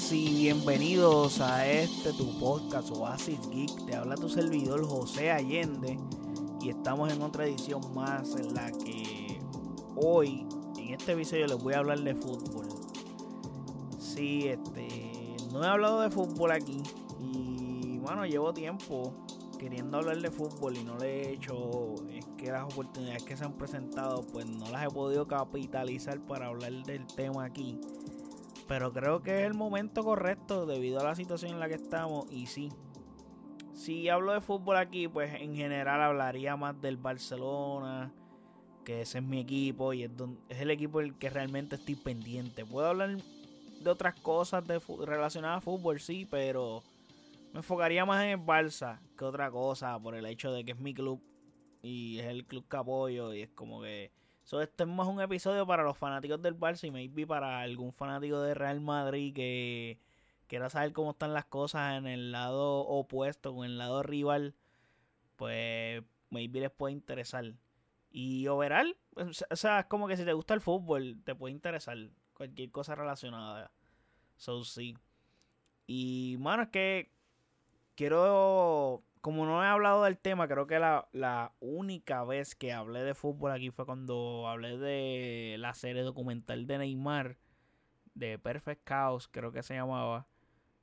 buenas y bienvenidos a este tu podcast Oasis Geek. Te habla tu servidor José Allende y estamos en otra edición más en la que hoy en este episodio les voy a hablar de fútbol. Sí, este, no he hablado de fútbol aquí y bueno, llevo tiempo queriendo hablar de fútbol y no lo he hecho. Es que las oportunidades que se han presentado pues no las he podido capitalizar para hablar del tema aquí. Pero creo que es el momento correcto debido a la situación en la que estamos. Y sí, si hablo de fútbol aquí, pues en general hablaría más del Barcelona, que ese es mi equipo y es, el equipo el que realmente estoy pendiente. Puedo hablar de otras cosas de, relacionadas a fútbol, sí, pero me enfocaría más en el Barça que otra cosa por el hecho de que es mi club y es el club que apoyo y es como que So, esto es más un episodio para los fanáticos del Barça y maybe para algún fanático de Real Madrid que quiera saber cómo están las cosas en el lado opuesto, con el lado rival, pues maybe les puede interesar. Y overall, o sea, es como que si te gusta el fútbol, te puede interesar cualquier cosa relacionada. So, sí. Y, mano, es que quiero como no he hablado del tema, creo que la, única vez que hablé de fútbol aquí fue cuando hablé de la serie documental de Neymar, de Perfect Chaos, creo que se llamaba.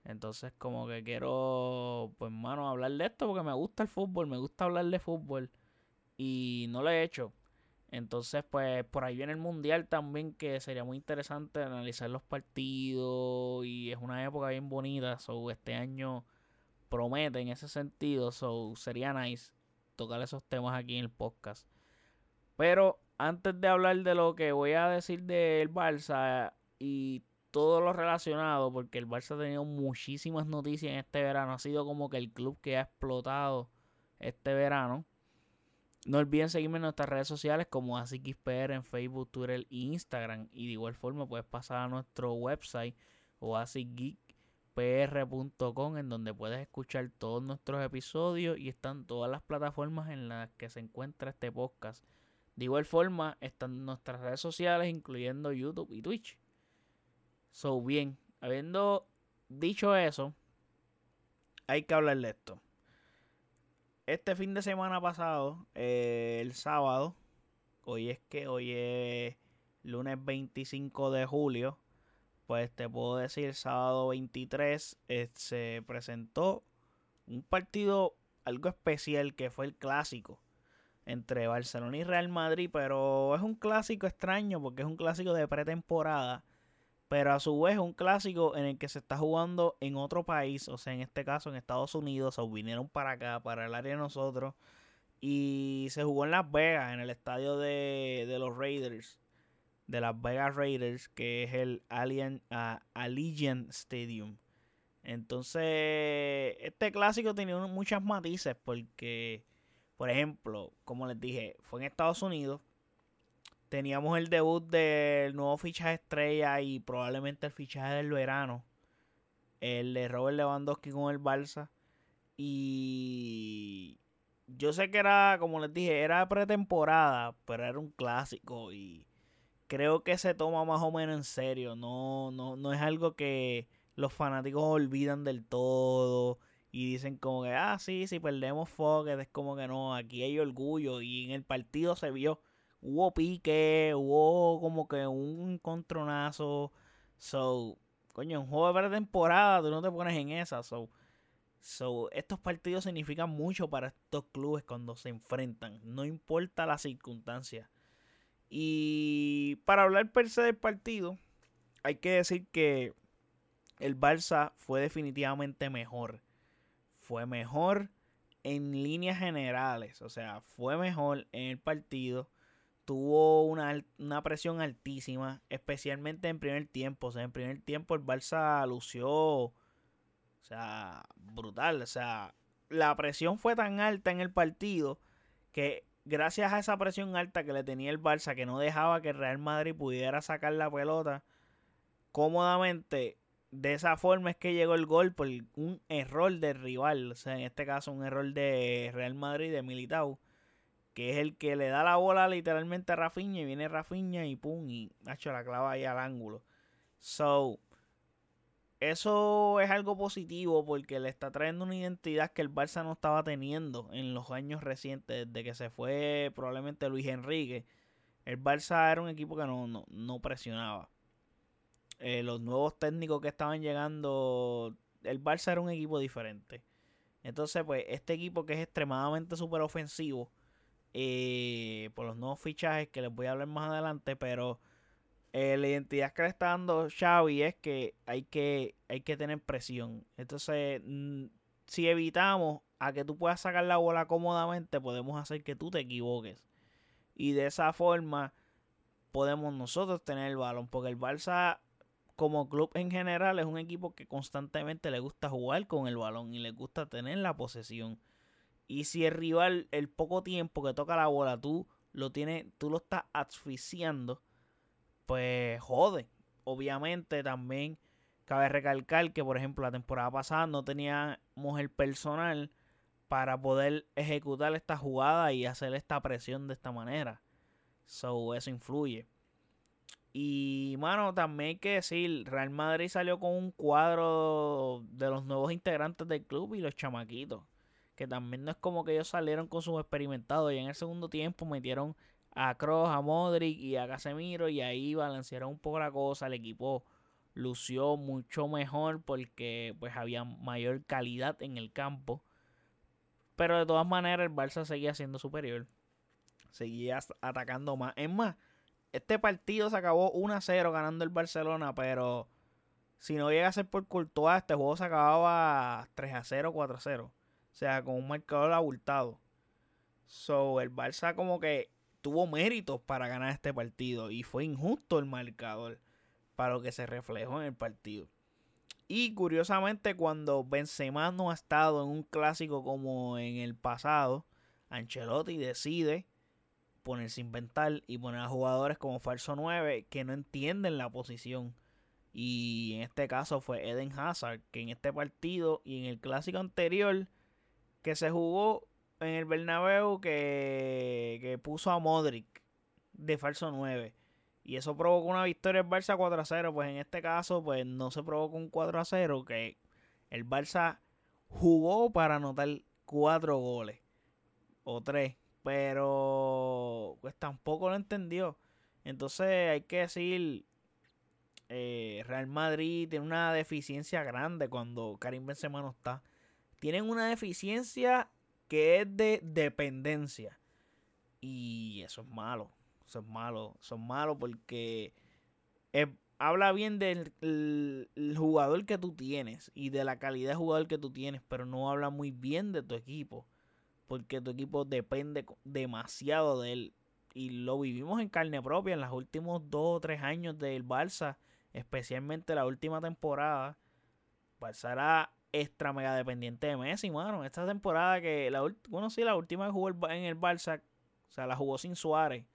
Entonces, como que quiero, pues, mano, hablar de esto porque me gusta el fútbol, me gusta hablar de fútbol y no lo he hecho. Entonces, pues, por ahí viene el mundial también, que sería muy interesante analizar los partidos y es una época bien bonita. So, este año promete en ese sentido. So, sería nice tocar esos temas aquí en el podcast. Pero antes de hablar de lo que voy a decir del Barça y todo lo relacionado, porque el Barça ha tenido muchísimas noticias en este verano. Ha sido como que el club que ha explotado este verano. No olviden seguirme en nuestras redes sociales como AsiKisPR en Facebook, Twitter e Instagram. Y de igual forma puedes pasar a nuestro website o pr.com en donde puedes escuchar todos nuestros episodios y están todas las plataformas en las que se encuentra este podcast. De igual forma están nuestras redes sociales incluyendo YouTube y Twitch. So bien, habiendo dicho eso, hay que hablar de esto. Este fin de semana pasado, eh, el sábado, hoy es que hoy es lunes 25 de julio, pues te puedo decir, el sábado 23 eh, se presentó un partido algo especial que fue el clásico entre Barcelona y Real Madrid, pero es un clásico extraño porque es un clásico de pretemporada, pero a su vez un clásico en el que se está jugando en otro país, o sea, en este caso en Estados Unidos, o vinieron para acá, para el área de nosotros, y se jugó en Las Vegas, en el estadio de los Raiders de las Vegas Raiders, que es el Alien, uh, Allegiant Stadium. Entonces, este clásico tenía muchas matices porque, por ejemplo, como les dije, fue en Estados Unidos. Teníamos el debut del nuevo fichaje estrella y probablemente el fichaje del verano. El de Robert Lewandowski con el Barça. Y yo sé que era, como les dije, era pretemporada, pero era un clásico y creo que se toma más o menos en serio. No, no, no es algo que los fanáticos olvidan del todo y dicen como que, ah, sí, si perdemos Fokker, es como que no, aquí hay orgullo y en el partido se vio, hubo pique, hubo como que un encontronazo. So, coño, un juego de pretemporada, tú no te pones en esa. So, so, estos partidos significan mucho para estos clubes cuando se enfrentan, no importa la circunstancia. Y para hablar per se del partido, hay que decir que el Barça fue definitivamente mejor. Fue mejor en líneas generales. O sea, fue mejor en el partido. Tuvo una, presión altísima, especialmente en primer tiempo. O sea, en primer tiempo el Barça lució, o sea, brutal. O sea, la presión fue tan alta en el partido que gracias a esa presión alta que le tenía el Barça, que no dejaba que Real Madrid pudiera sacar la pelota cómodamente, de esa forma es que llegó el gol por un error del rival, o sea, en este caso un error de Real Madrid, de Militao, que es el que le da la bola literalmente a Rafinha y viene Rafinha y pum, y hecho la clava ahí al ángulo. So, eso es algo positivo porque le está trayendo una identidad que el Barça no estaba teniendo en los años recientes, desde que se fue probablemente Luis Enrique. El Barça era un equipo que no, no, presionaba. Eh, los nuevos técnicos que estaban llegando, el Barça era un equipo diferente. Entonces, pues, este equipo que es extremadamente súper ofensivo, eh, por los nuevos fichajes que les voy a hablar más adelante, pero eh, la identidad que le está dando Xavi es que hay que, hay que tener presión. Entonces, mm, si evitamos a que tú puedas sacar la bola cómodamente, podemos hacer que tú te equivoques. Y de esa forma podemos nosotros tener el balón. Porque el Barça, como club en general, es un equipo que constantemente le gusta jugar con el balón y le gusta tener la posesión. Y si el rival, el poco tiempo que toca la bola, tú lo tienes, tú lo estás asfixiando pues jode. Obviamente también cabe recalcar que, por ejemplo, la temporada pasada no teníamos el personal para poder ejecutar esta jugada y hacer esta presión de esta manera. So, eso influye. Y, mano, también hay que decir, Real Madrid salió con un cuadro de los nuevos integrantes del club y los chamaquitos. Que también no es como que ellos salieron con sus experimentados y en el segundo tiempo metieron a Kroos, a Modric y a Casemiro y ahí balancearon un poco la cosa. El equipo lució mucho mejor porque pues había mayor calidad en el campo. Pero de todas maneras el Barça seguía siendo superior. Seguía atacando más. Es más, este partido se acabó 1-0 ganando el Barcelona, pero si no llega a ser por Courtois, este juego se acababa 3-0, 4-0. O sea, con un marcador abultado. So, el Barça como que tuvo méritos para ganar este partido y fue injusto el marcador para lo que se reflejó en el partido. Y curiosamente cuando Benzema no ha estado en un clásico como en el pasado, Ancelotti decide ponerse a inventar y poner a jugadores como falso 9 que no entienden la posición. Y en este caso fue Eden Hazard, que en este partido y en el clásico anterior que se jugó en el Bernabéu que, que puso a Modric de falso 9. Y eso provocó una victoria del Barça 4 a 0. Pues en este caso, pues no se provocó un 4 a 0. Que el Barça jugó para anotar 4 goles. O 3. Pero pues tampoco lo entendió. Entonces hay que decir. Eh, Real Madrid tiene una deficiencia grande cuando Karim Benzema no está. Tienen una deficiencia que es de dependencia. Y eso es malo. Eso es malo. Eso es malo porque habla bien del jugador que tú tienes y de la calidad de jugador que tú tienes, pero no habla muy bien de tu equipo. Porque tu equipo depende demasiado de él. Y lo vivimos en carne propia en los últimos dos o tres años del Barça, especialmente la última temporada. Barça extra mega dependiente de Messi, mano. Esta temporada que, la, bueno, sí, la última que jugó en el Barça, o sea, la jugó sin Suárez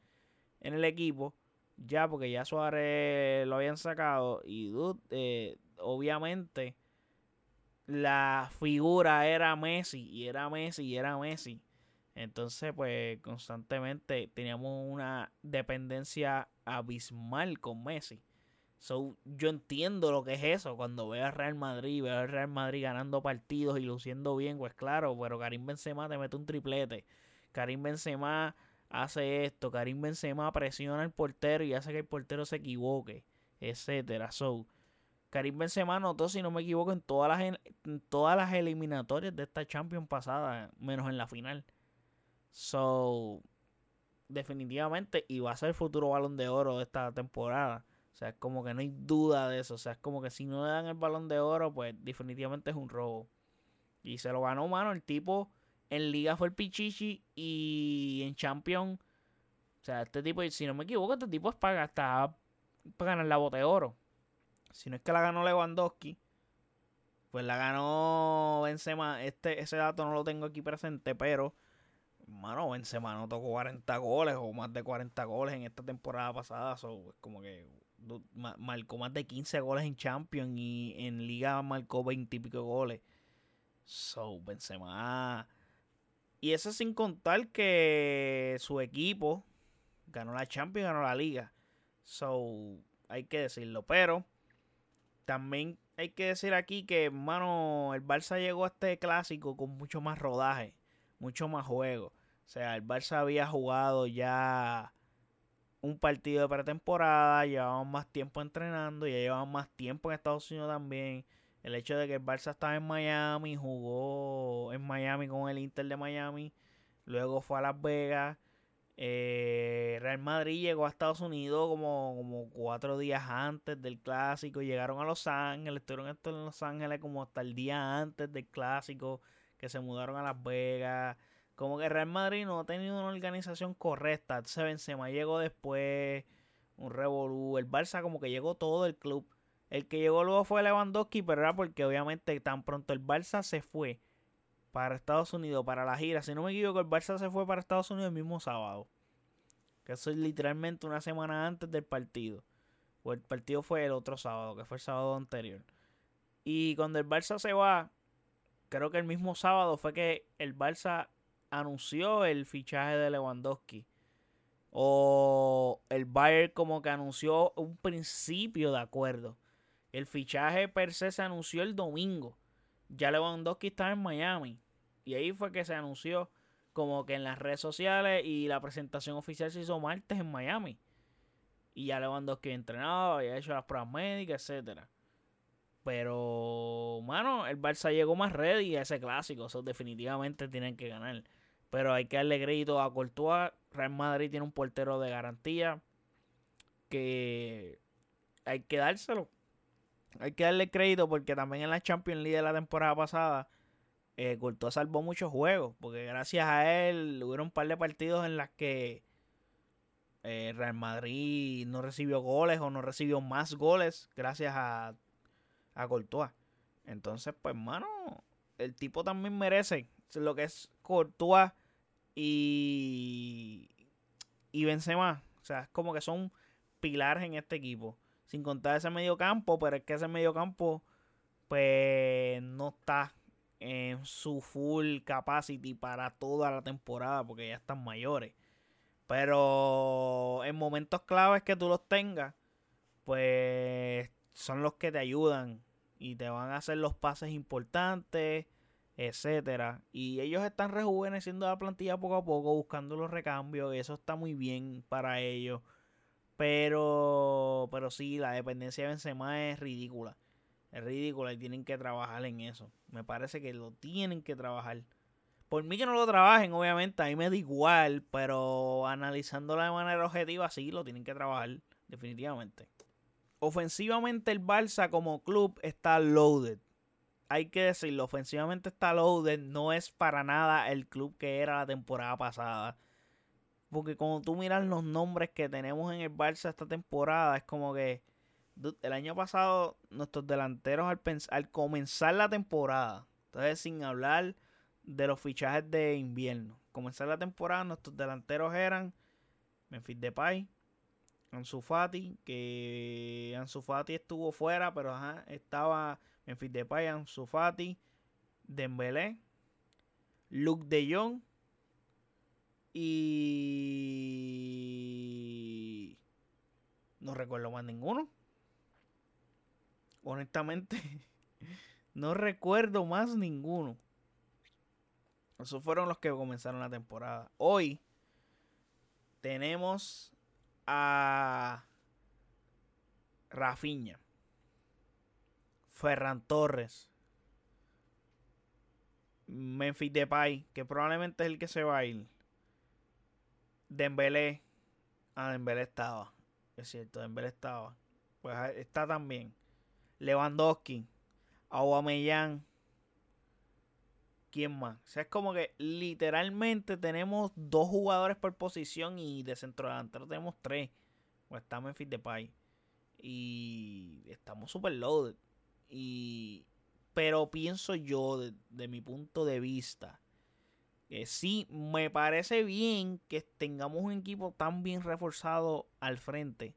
en el equipo, ya porque ya Suárez lo habían sacado y eh, obviamente la figura era Messi y era Messi y era Messi. Entonces, pues constantemente teníamos una dependencia abismal con Messi. So, yo entiendo lo que es eso. Cuando veo a Real Madrid, veo a Real Madrid ganando partidos y luciendo bien, pues claro, pero Karim Benzema te mete un triplete. Karim Benzema hace esto, Karim Benzema presiona al portero y hace que el portero se equivoque, etcétera. So, Karim Benzema anotó, si no me equivoco, en todas las, en todas las eliminatorias de esta Champions pasada, menos en la final. So, definitivamente, y va a ser el futuro balón de oro de esta temporada. O sea, es como que no hay duda de eso. O sea, es como que si no le dan el balón de oro, pues definitivamente es un robo. Y se lo ganó, mano. El tipo en Liga fue el Pichichi y en Champions. O sea, este tipo, si no me equivoco, este tipo es para, para ganar la bote de oro. Si no es que la ganó Lewandowski, pues la ganó Benzema. Este, ese dato no lo tengo aquí presente, pero, mano, Benzema no tocó 40 goles o más de 40 goles en esta temporada pasada. So, es como que marcó más de 15 goles en Champions y en Liga marcó 20 y pico goles. So, Benzema. Y eso sin contar que su equipo ganó la Champions, ganó la Liga. So, hay que decirlo. Pero también hay que decir aquí que, hermano, el Barça llegó a este clásico con mucho más rodaje, mucho más juego. O sea, el Barça había jugado ya un partido de pretemporada, llevaban más tiempo entrenando, ya llevaban más tiempo en Estados Unidos también. El hecho de que el Barça estaba en Miami, jugó en Miami con el Inter de Miami, luego fue a Las Vegas. Eh, Real Madrid llegó a Estados Unidos como, como cuatro días antes del clásico. Llegaron a Los Ángeles, estuvieron en Los Ángeles como hasta el día antes del clásico, que se mudaron a Las Vegas. Como que Real Madrid no ha tenido una organización correcta. Se Benzema llegó después, un revolú. El Barça como que llegó todo el club. El que llegó luego fue Lewandowski, pero era porque obviamente tan pronto el Barça se fue para Estados Unidos, para la gira. Si no me equivoco, el Barça se fue para Estados Unidos el mismo sábado. Que eso es literalmente una semana antes del partido. O el partido fue el otro sábado, que fue el sábado anterior. Y cuando el Barça se va, creo que el mismo sábado fue que el Barça anunció el fichaje de Lewandowski. O el Bayern como que anunció un principio de acuerdo. El fichaje per se se anunció el domingo. Ya Lewandowski estaba en Miami. Y ahí fue que se anunció como que en las redes sociales y la presentación oficial se hizo martes en Miami. Y ya Lewandowski entrenado, había hecho las pruebas médicas, etcétera. Pero, mano, el Barça llegó más ready a ese clásico. Eso definitivamente tienen que ganar. Pero hay que darle crédito a Courtois. Real Madrid tiene un portero de garantía. Que hay que dárselo. Hay que darle crédito porque también en la Champions League de la temporada pasada. Eh, Courtois salvó muchos juegos. Porque gracias a él hubo un par de partidos en las que eh, Real Madrid no recibió goles o no recibió más goles gracias a, a Courtois. Entonces, pues, mano, el tipo también merece lo que es Courtois y, y Benzema. O sea, es como que son pilares en este equipo. Sin contar ese medio campo, pero es que ese medio campo pues no está en su full capacity para toda la temporada porque ya están mayores. Pero en momentos claves que tú los tengas, pues son los que te ayudan y te van a hacer los pases importantes etcétera. Y ellos están rejuveneciendo la plantilla poco a poco, buscando los recambios, eso está muy bien para ellos. Pero, pero sí, la dependencia de Benzema es ridícula. Es ridícula y tienen que trabajar en eso. Me parece que lo tienen que trabajar. Por mí que no lo trabajen, obviamente, a mí me da igual, pero analizándolo de manera objetiva, sí, lo tienen que trabajar, definitivamente. Ofensivamente el Barça como club está loaded hay que decirlo, ofensivamente está loaded, no es para nada el club que era la temporada pasada. Porque cuando tú miras los nombres que tenemos en el Barça esta temporada, es como que el año pasado nuestros delanteros al, comenzar la temporada, entonces sin hablar de los fichajes de invierno, comenzar la temporada nuestros delanteros eran Memphis Depay, Ansu Fati, que Ansu Fati estuvo fuera, pero ajá, estaba Memphis Depay, Ansu Fati, Dembélé, Luke De Jong y no recuerdo más ninguno. Honestamente, no recuerdo más ninguno. Esos fueron los que comenzaron la temporada. Hoy tenemos a Rafinha. Ferran Torres, Memphis Depay, que probablemente es el que se va a ir. Dembélé. Ah, Dembélé estaba. Es cierto, Dembélé estaba. Pues ah, está también. Lewandowski. Aubameyang. ¿Quién más? O sea, es como que literalmente tenemos dos jugadores por posición y de centro delantero tenemos tres. Pues está Memphis Depay. Y estamos super loaded. Y, pero pienso yo, de, mi punto de vista, que sí, me parece bien que tengamos un equipo tan bien reforzado al frente.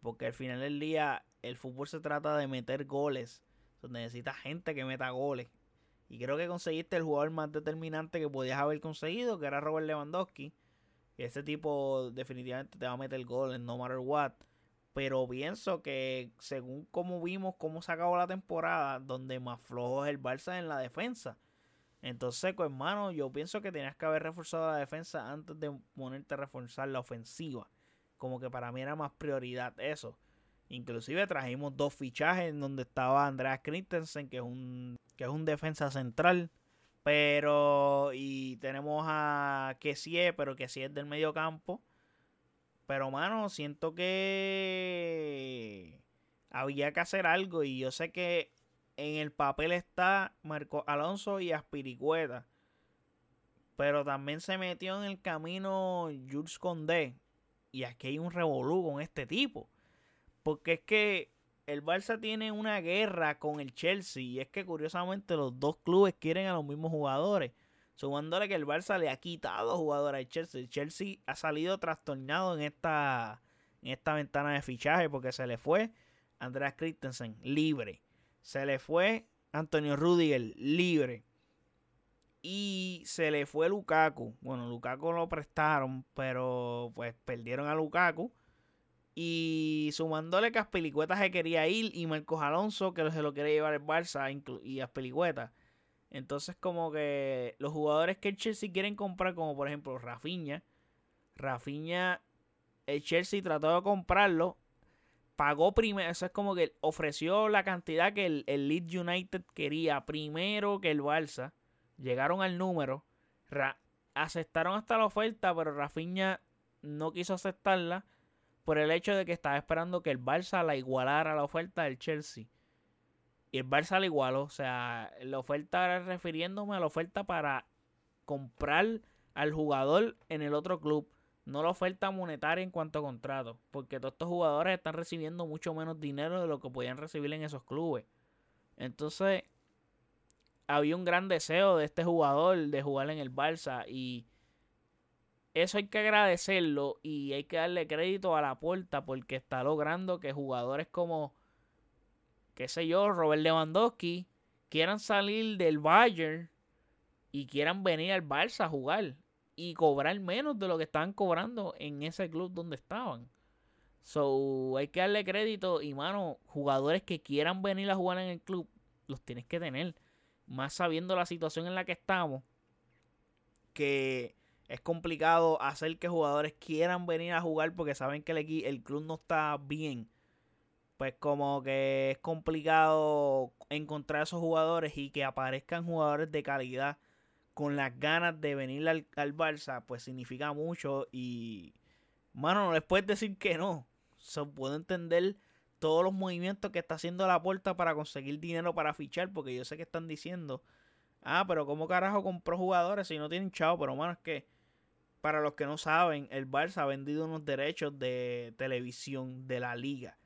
Porque al final del día, el fútbol se trata de meter goles. necesita gente que meta goles. Y creo que conseguiste el jugador más determinante que podías haber conseguido, que era Robert Lewandowski. Ese tipo definitivamente te va a meter goles, no matter what. Pero pienso que según como vimos cómo se acabó la temporada, donde más flojo es el Barça en la defensa. Entonces, pues, hermano, yo pienso que tenías que haber reforzado la defensa antes de ponerte a reforzar la ofensiva. Como que para mí era más prioridad eso. Inclusive trajimos dos fichajes en donde estaba Andreas Christensen, que es un, que es un defensa central. Pero, y tenemos a Kessie, pero Kessie es del medio campo. Pero, mano, siento que había que hacer algo. Y yo sé que en el papel está Marco Alonso y Aspiricueta. Pero también se metió en el camino Jules Condé. Y aquí hay un revolú con este tipo. Porque es que el Barça tiene una guerra con el Chelsea. Y es que curiosamente los dos clubes quieren a los mismos jugadores. Sumándole que el Barça le ha quitado jugadores al Chelsea. El Chelsea ha salido trastornado en esta, en esta ventana de fichaje porque se le fue Andreas Christensen libre. Se le fue Antonio Rudiger libre. Y se le fue Lukaku. Bueno, Lukaku lo prestaron, pero pues perdieron a Lukaku. Y sumándole que Aspelicueta se quería ir y Marcos Alonso que se lo quería llevar el Barça y Aspelicueta. Entonces como que los jugadores que el Chelsea quieren comprar, como por ejemplo Rafinha. Rafinha, el Chelsea trató de comprarlo. Pagó primero, eso es como que ofreció la cantidad que el, el Leeds United quería primero que el Barça. Llegaron al número. aceptaron hasta la oferta, pero Rafinha no quiso aceptarla por el hecho de que estaba esperando que el Barça la igualara a la oferta del Chelsea. Y el Barça la igualó. O sea, la oferta refiriéndome a la oferta para comprar al jugador en el otro club. No la oferta monetaria en cuanto a contrato. Porque todos estos jugadores están recibiendo mucho menos dinero de lo que podían recibir en esos clubes. Entonces, había un gran deseo de este jugador de jugar en el Barça. Y eso hay que agradecerlo y hay que darle crédito a la puerta porque está logrando que jugadores como, qué sé yo, Robert Lewandowski quieran salir del Bayern y quieran venir al Barça a jugar y cobrar menos de lo que estaban cobrando en ese club donde estaban. So, hay que darle crédito y, mano, jugadores que quieran venir a jugar en el club, los tienes que tener. Más sabiendo la situación en la que estamos, que es complicado hacer que jugadores quieran venir a jugar porque saben que el, el club no está bien. Pues como que es complicado encontrar esos jugadores y que aparezcan jugadores de calidad con las ganas de venir al, al Barça, pues significa mucho y, mano, no les puedes decir que no. Se puedo entender todos los movimientos que está haciendo la puerta para conseguir dinero para fichar, porque yo sé que están diciendo, ah, pero ¿cómo carajo compró jugadores si no tienen chavo? Pero, mano, es que para los que no saben, el Barça ha vendido unos derechos de televisión de la liga.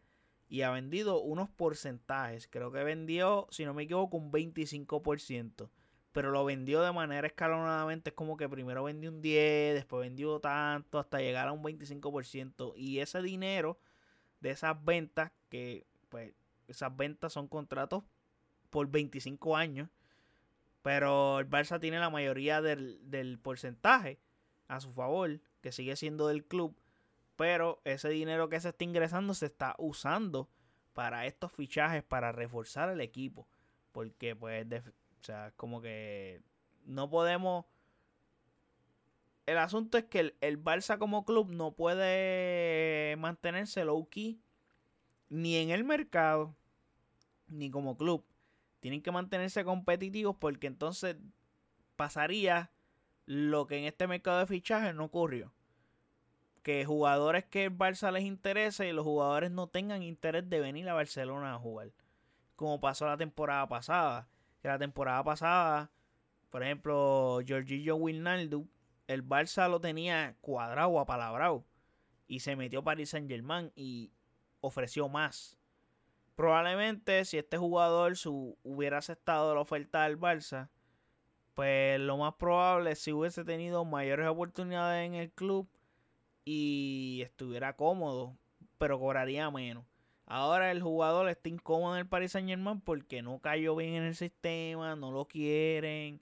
Y ha vendido unos porcentajes. Creo que vendió, si no me equivoco, un 25%. Pero lo vendió de manera escalonadamente. Es como que primero vendió un 10, después vendió tanto, hasta llegar a un 25%. Y ese dinero de esas ventas, que pues esas ventas son contratos por 25 años. Pero el Barça tiene la mayoría del, del porcentaje a su favor, que sigue siendo del club, pero ese dinero que se está ingresando se está usando para estos fichajes, para reforzar el equipo, porque pues, o sea, como que no podemos... El asunto es que el, el Barça como club no puede mantenerse low key ni en el mercado ni como club. Tienen que mantenerse competitivos porque entonces pasaría lo que en este mercado de fichajes no ocurrió. Que jugadores que el Barça les interese y los jugadores no tengan interés de venir a Barcelona a jugar. Como pasó la temporada pasada. Que la temporada pasada, por ejemplo, Giorgio Wijnaldum, el Barça lo tenía cuadrado, apalabrado. Y se metió Paris Saint Germain y ofreció más. Probablemente si este jugador hubiera aceptado la oferta del Barça, pues lo más probable es si hubiese tenido mayores oportunidades en el club y estuviera cómodo, pero cobraría menos. Ahora el jugador está incómodo en el Paris Saint Germain porque no cayó bien en el sistema, no lo quieren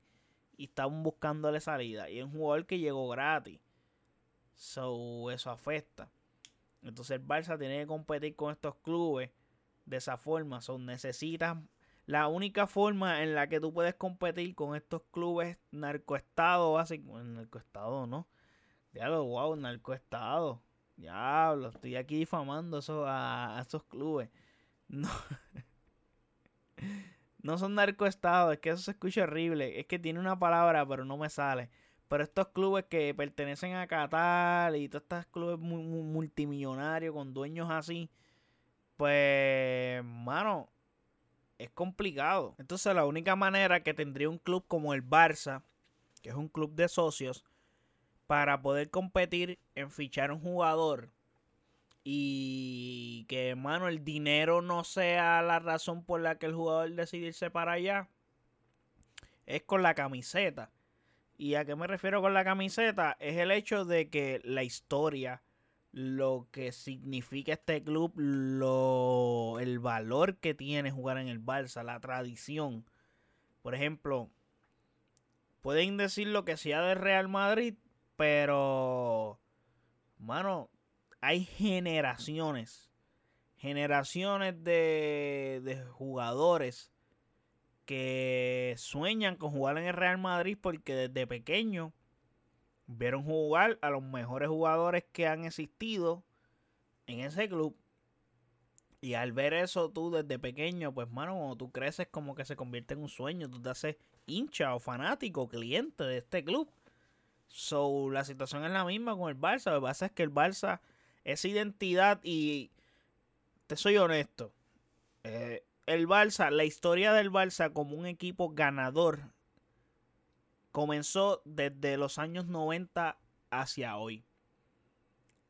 y están buscándole salida. Y es un jugador que llegó gratis. So, eso afecta. Entonces el Barça tiene que competir con estos clubes de esa forma. Son necesitas la única forma en la que tú puedes competir con estos clubes narcoestado, básicamente, narcoestado, ¿no? Diablo, wow, narcoestado. Diablo, estoy aquí difamando eso a, esos clubes. No. no son narcoestados, es que eso se escucha horrible. Es que tiene una palabra, pero no me sale. Pero estos clubes que pertenecen a Qatar y todos estos clubes multimillonarios con dueños así, pues, mano, es complicado. Entonces la única manera que tendría un club como el Barça, que es un club de socios, para poder competir en fichar un jugador y que, hermano, el dinero no sea la razón por la que el jugador decide irse para allá, es con la camiseta. ¿Y a qué me refiero con la camiseta? Es el hecho de que la historia lo que significa este club, lo, el valor que tiene jugar en el Barça, la tradición. Por ejemplo, pueden decir lo que sea de Real Madrid, pero, mano, hay generaciones, generaciones de, de jugadores que sueñan con jugar en el Real Madrid porque desde pequeño vieron jugar a los mejores jugadores que han existido en ese club. Y al ver eso tú desde pequeño, pues mano, cuando tú creces como que se convierte en un sueño, tú te haces hincha o fanático, cliente de este club. So, la situación es la misma con el Barça. Lo que pasa es que el Barça es identidad y te soy honesto. Eh, el Barça, la historia del Barça como un equipo ganador comenzó desde los años 90 hacia hoy.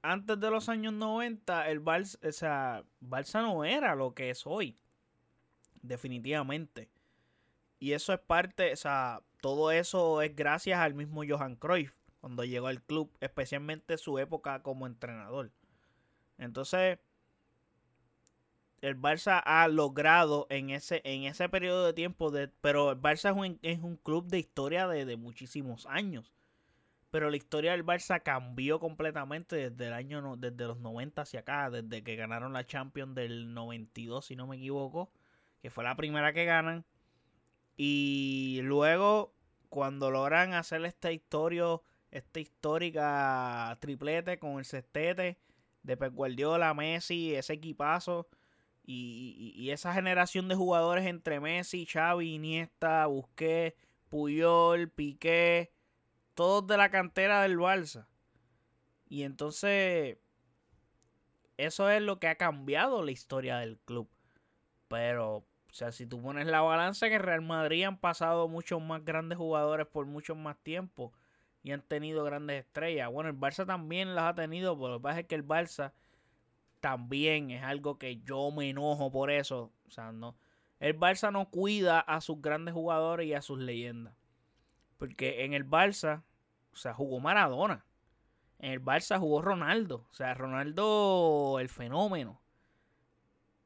Antes de los años 90, el Barça, o sea, Barça no era lo que es hoy. Definitivamente. Y eso es parte, o sea, todo eso es gracias al mismo Johan Cruyff cuando llegó al club, especialmente su época como entrenador. Entonces, el Barça ha logrado en ese, en ese periodo de tiempo, de, pero el Barça es un, es un club de historia de, muchísimos años. Pero la historia del Barça cambió completamente desde el año, desde los 90 hacia acá, desde que ganaron la Champions del 92, si no me equivoco, que fue la primera que ganan. Y luego, cuando logran hacer esta historia, esta histórica triplete con el sextete de Pep Guardiola, Messi, ese equipazo y, esa generación de jugadores entre Messi, Xavi, Iniesta, Busquets, Puyol, Piqué, todos de la cantera del Barça. Y entonces eso es lo que ha cambiado la historia del club. Pero, o sea, si tú pones la balanza que Real Madrid han pasado muchos más grandes jugadores por mucho más tiempo y han tenido grandes estrellas. Bueno, el Barça también las ha tenido, pero lo que pasa es que el Barça también es algo que yo me enojo por eso. O sea, no. El Barça no cuida a sus grandes jugadores y a sus leyendas. Porque en el Barça, o sea, jugó Maradona. En el Barça jugó Ronaldo. O sea, Ronaldo, el fenómeno.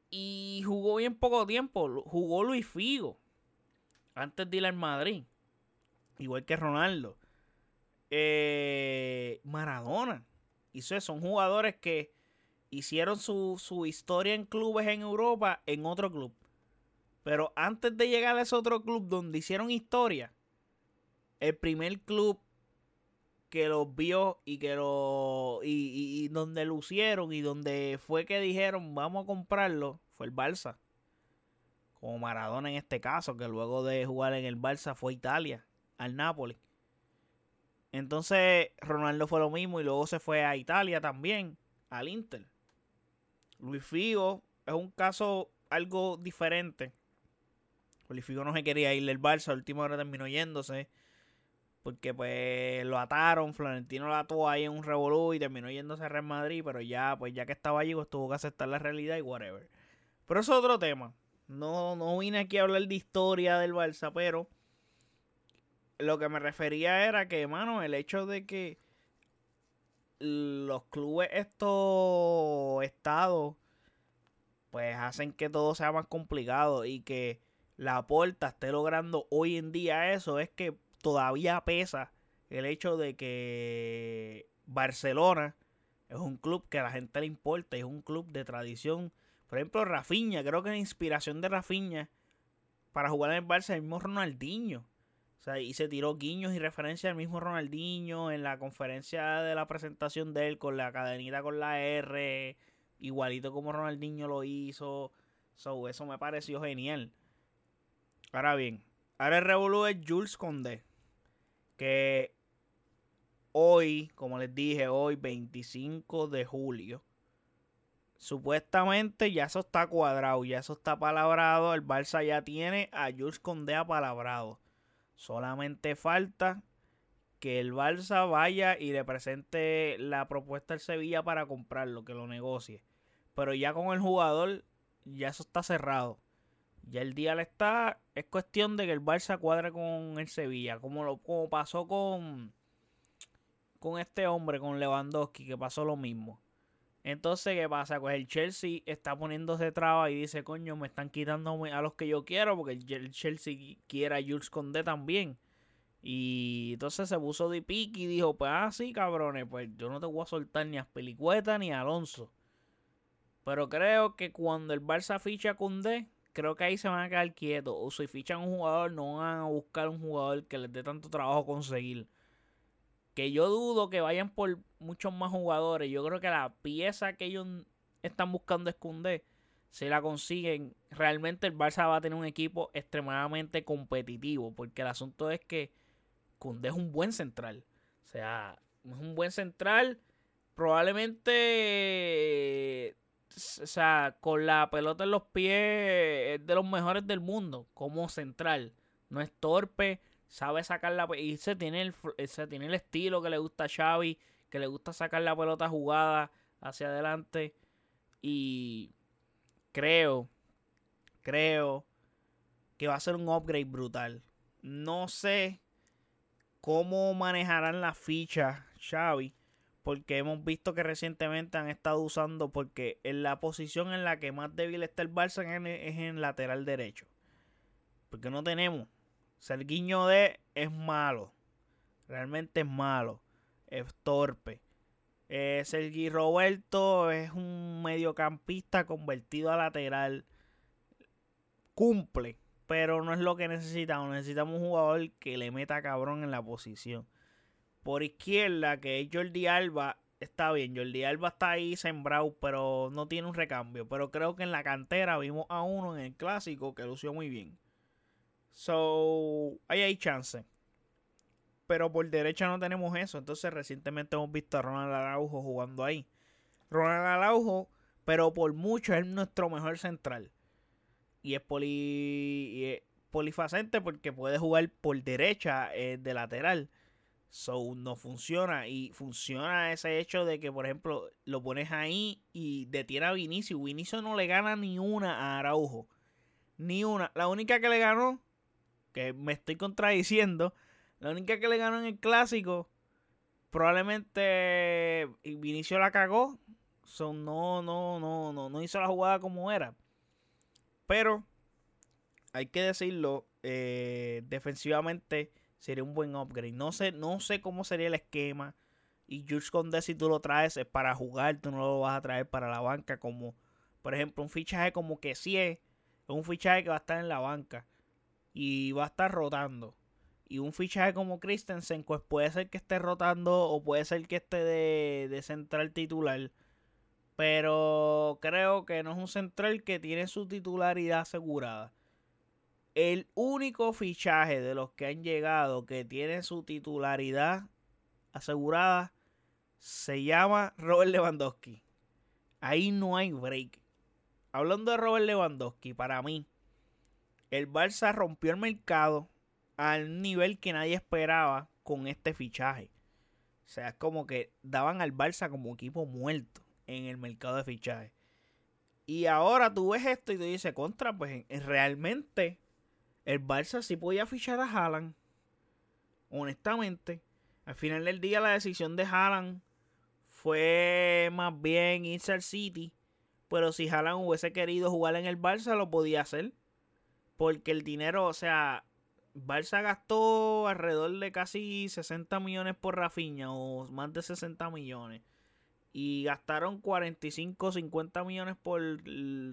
Y jugó bien poco tiempo. Jugó Luis Figo. Antes de ir al Madrid. Igual que Ronaldo. Eh, Maradona. Y eso son jugadores que hicieron su, su historia en clubes en Europa en otro club. Pero antes de llegar a ese otro club donde hicieron historia, el primer club que los vio y que lo y, y, donde lucieron y donde fue que dijeron vamos a comprarlo fue el Barça como Maradona en este caso que luego de jugar en el Barça fue a Italia al Napoli entonces Ronaldo fue lo mismo y luego se fue a Italia también al Inter Luis Figo es un caso algo diferente. Luis Figo no se quería ir del Barça, al último hora terminó yéndose. Porque pues lo ataron, Florentino lo ató ahí en un revolú y terminó yéndose a Real Madrid, pero ya, pues ya que estaba allí, pues tuvo que aceptar la realidad y whatever. Pero eso es otro tema. No, no vine aquí a hablar de historia del Barça, pero lo que me refería era que, mano, el hecho de que los clubes estos estados pues hacen que todo sea más complicado y que la porta esté logrando hoy en día eso es que todavía pesa el hecho de que Barcelona Es un club que a la gente le importa, es un club de tradición. Por ejemplo, Rafinha, creo que la inspiración de Rafinha para jugar en el Barça es el mismo Ronaldinho. O sea, y se tiró guiños y referencias al mismo Ronaldinho en la conferencia de la presentación de él con la cadenita con la R, igualito como Ronaldinho lo hizo. So, eso me pareció genial. Ahora bien, ahora el revolú es Jules Condé. Que hoy, como les dije, hoy 25 de julio, supuestamente ya eso está cuadrado, ya eso está palabrado. El Barça ya tiene a Jules Condé apalabrado. Solamente falta que el Barça vaya y le presente la propuesta al Sevilla para comprarlo, que lo negocie. Pero ya con el jugador, ya eso está cerrado. Ya el día le está. Es cuestión de que el Barça cuadre con el Sevilla. Como, lo, como pasó con. Con este hombre, con Lewandowski, que pasó lo mismo. Entonces, ¿qué pasa? Pues el Chelsea está poniéndose traba y dice, coño, me están quitando a los que yo quiero porque el Chelsea quiere a Jules Condé también. Y entonces se puso de pique y dijo, pues ah, sí, cabrones, pues yo no te voy a soltar ni a Pelicueta ni a Alonso. Pero creo que cuando el Barça ficha a Condé, creo que ahí se van a quedar quietos. O si fichan un jugador, no van a buscar un jugador que les dé tanto trabajo conseguir que yo dudo que vayan por muchos más jugadores. Yo creo que la pieza que ellos están buscando esconder, si la consiguen, realmente el Barça va a tener un equipo extremadamente competitivo. Porque el asunto es que Cundé es un buen central. O sea, es un buen central. Probablemente, o sea, con la pelota en los pies, es de los mejores del mundo como central. No es torpe, sabe sacar la y se tiene el se tiene el estilo que le gusta a Xavi, que le gusta sacar la pelota jugada hacia adelante y creo creo que va a ser un upgrade brutal. No sé cómo manejarán las fichas Xavi porque hemos visto que recientemente han estado usando porque en la posición en la que más débil está el Barça es en lateral derecho. Porque no tenemos Serguiño de es malo. Realmente es malo. Es torpe. Eh, Sergi Roberto es un mediocampista convertido a lateral. Cumple, pero no es lo que necesitamos. Necesitamos un jugador que le meta cabrón en la posición. Por izquierda, que es Jordi Alba, está bien. Jordi Alba está ahí sembrado, pero no tiene un recambio. Pero creo que en la cantera vimos a uno en el clásico que lució muy bien. So, ahí hay chance. Pero por derecha no tenemos eso. Entonces, recientemente hemos visto a Ronald Araujo jugando ahí. Ronald Araujo, pero por mucho es nuestro mejor central. Y es, poli, polifacente porque puede jugar por derecha eh, de lateral. So, no funciona. Y funciona ese hecho de que, por ejemplo, lo pones ahí y detiene a Vinicio. Vinicio no le gana ni una a Araujo. Ni una. La única que le ganó que me estoy contradiciendo. La única que le ganó en el clásico, probablemente Vinicio la cagó. Son no, no, no, no, no hizo la jugada como era. Pero hay que decirlo, eh, defensivamente sería un buen upgrade. No sé, no sé cómo sería el esquema. Y Jules Conde, si tú lo traes es para jugar, tú no lo vas a traer para la banca. Como, por ejemplo, un fichaje como que sí es, es un fichaje que va a estar en la banca y va a estar rotando. Y un fichaje como Christensen, pues puede ser que esté rotando o puede ser que esté de, de central titular. Pero creo que no es un central que tiene su titularidad asegurada. El único fichaje de los que han llegado que tiene su titularidad asegurada se llama Robert Lewandowski. Ahí no hay break. Hablando de Robert Lewandowski, para mí, el Barça rompió el mercado al nivel que nadie esperaba con este fichaje. O sea, es como que daban al Barça como equipo muerto en el mercado de fichaje. Y ahora tú ves esto y te dices, contra, pues realmente el Barça sí podía fichar a Haaland. Honestamente, al final del día la decisión de Haaland fue más bien irse al City. Pero si Haaland hubiese querido jugar en el Barça, lo podía hacer. Porque el dinero, o sea, Barça gastó alrededor de casi 60 millones por Rafinha o más de 60 millones. Y gastaron 45, 50 millones por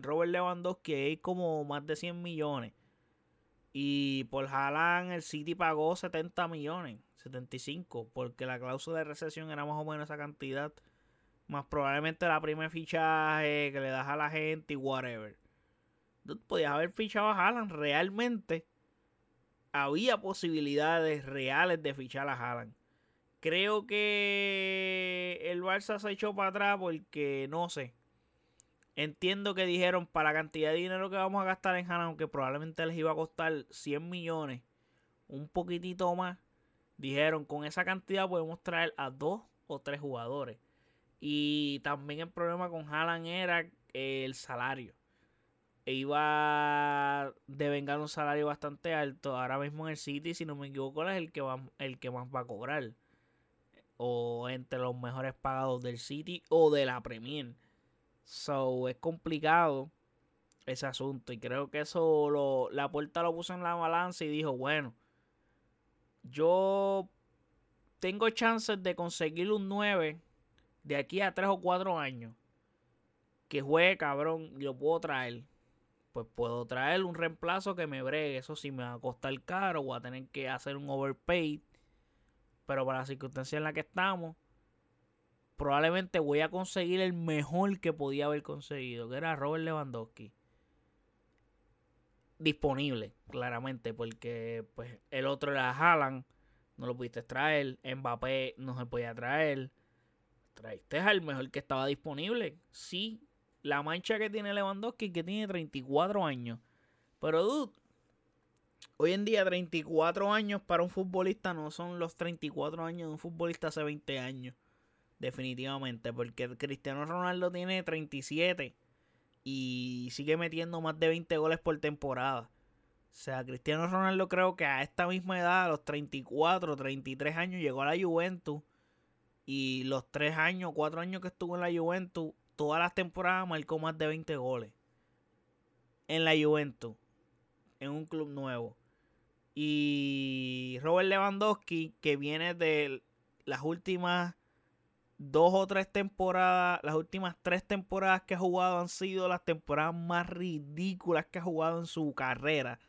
Robert Lewandowski, hay como más de 100 millones. Y por Haaland el City pagó 70 millones, 75, porque la cláusula de recesión era más o menos esa cantidad. Más probablemente la prima de fichaje que le das a la gente y whatever. podías haber fichado a Haaland realmente. Había posibilidades reales de fichar a Haaland. Creo que el Barça se echó para atrás porque no sé. Entiendo que dijeron para la cantidad de dinero que vamos a gastar en Haaland, que probablemente les iba a costar 100 millones, un poquitito más. Dijeron, con esa cantidad podemos traer a dos o tres jugadores. Y también el problema con Haaland era el salario. Iba a devengar un salario bastante alto. Ahora mismo en el City, si no me equivoco, es el que, va, el que más va a cobrar o entre los mejores pagados del City o de la Premier. So es complicado ese asunto y creo que eso lo, la puerta lo puso en la balanza y dijo, bueno, yo tengo chances de conseguir un 9 de aquí a 3 o 4 años que juegue cabrón y lo puedo traer. Pues puedo traer un reemplazo que me bregue. Eso sí me va a costar caro. Voy a tener que hacer un overpay pero para la circunstancia en la que estamos, probablemente voy a conseguir el mejor que podía haber conseguido, que era Robert Lewandowski. Disponible, claramente, porque pues el otro era Haaland, no lo pudiste traer, Mbappé no se podía traer. Traiste al mejor que estaba disponible. Sí, la mancha que tiene Lewandowski que tiene 34 años. Pero dude, Hoy en día 34 años para un futbolista no son los 34 años de un futbolista hace 20 años. Definitivamente, porque Cristiano Ronaldo tiene 37 y sigue metiendo más de 20 goles por temporada. O sea, Cristiano Ronaldo creo que a esta misma edad, a los 34, 33 años, llegó a la Juventus. Y los 3 años, 4 años que estuvo en la Juventus, todas las temporadas marcó más de 20 goles. En la Juventus. En un club nuevo. Y Robert Lewandowski, que viene de las últimas dos o tres temporadas, las últimas tres temporadas que ha jugado han sido las temporadas más ridículas que ha jugado en su carrera.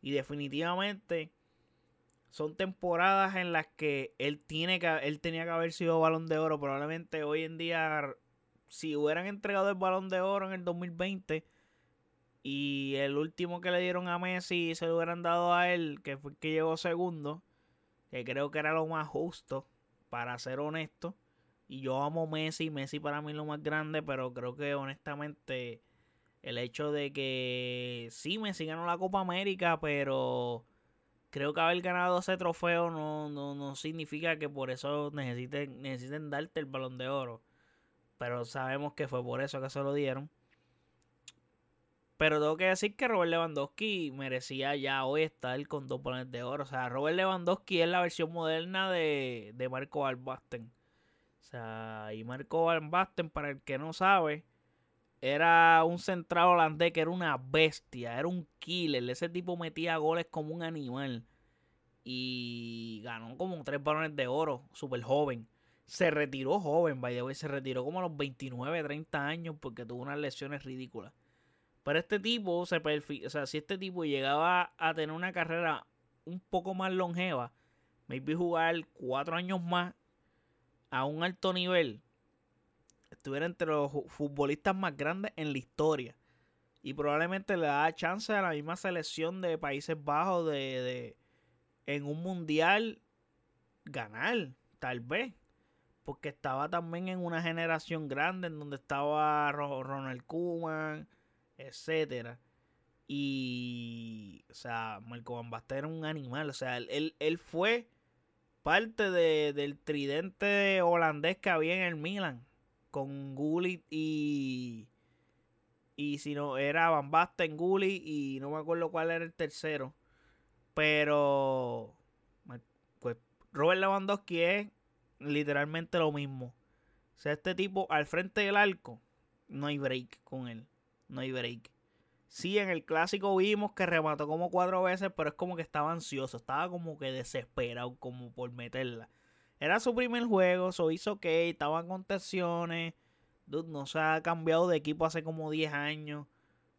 Y definitivamente son temporadas en las que él, tiene que, él tenía que haber sido balón de oro. Probablemente hoy en día, si hubieran entregado el balón de oro en el 2020, y el último que le dieron a Messi se lo hubieran dado a él, que fue el que llegó segundo, que creo que era lo más justo, para ser honesto. Y yo amo Messi, Messi para mí es lo más grande, pero creo que honestamente el hecho de que sí, Messi ganó la Copa América, pero creo que haber ganado ese trofeo no, no, no significa que por eso necesiten, necesiten darte el balón de oro. Pero sabemos que fue por eso que se lo dieron. Pero tengo que decir que Robert Lewandowski merecía ya hoy estar con dos balones de oro. O sea, Robert Lewandowski es la versión moderna de, de Marco Van Basten. O y Marco Van Basten, para el que no sabe, era un central holandés que era una bestia, era un killer. Ese tipo metía goles como un animal. Y ganó como tres balones de oro, súper joven. Se retiró joven, vaya, se retiró como a los 29, 30 años porque tuvo unas lesiones ridículas. Pero este tipo se o sea, si este tipo llegaba a tener una carrera un poco más longeva, maybe jugar cuatro años más a un alto nivel, estuviera entre los futbolistas más grandes en la historia. Y probablemente le da chance a la misma selección de Países Bajos de, de en un mundial ganar, tal vez. Porque estaba también en una generación grande en donde estaba Ronald Koeman, etcétera. Y, o sea, Marco Van era un animal. O sea, él, él fue parte de, del tridente holandés que había en el Milan. Con Gullit y. Y si no, era Van Basten, Gullit y no me acuerdo cuál era el tercero. Pero. Pues Robert Lewandowski es literalmente lo mismo. O sea, este tipo al frente del arco, no hay break con él no hay break. Sí, en el clásico vimos que remató como cuatro veces, pero es como que estaba ansioso, estaba como que desesperado, como por meterla. era su primer juego, so hizo que estaban contenciones. Dude, no se ha cambiado de equipo hace como 10 años.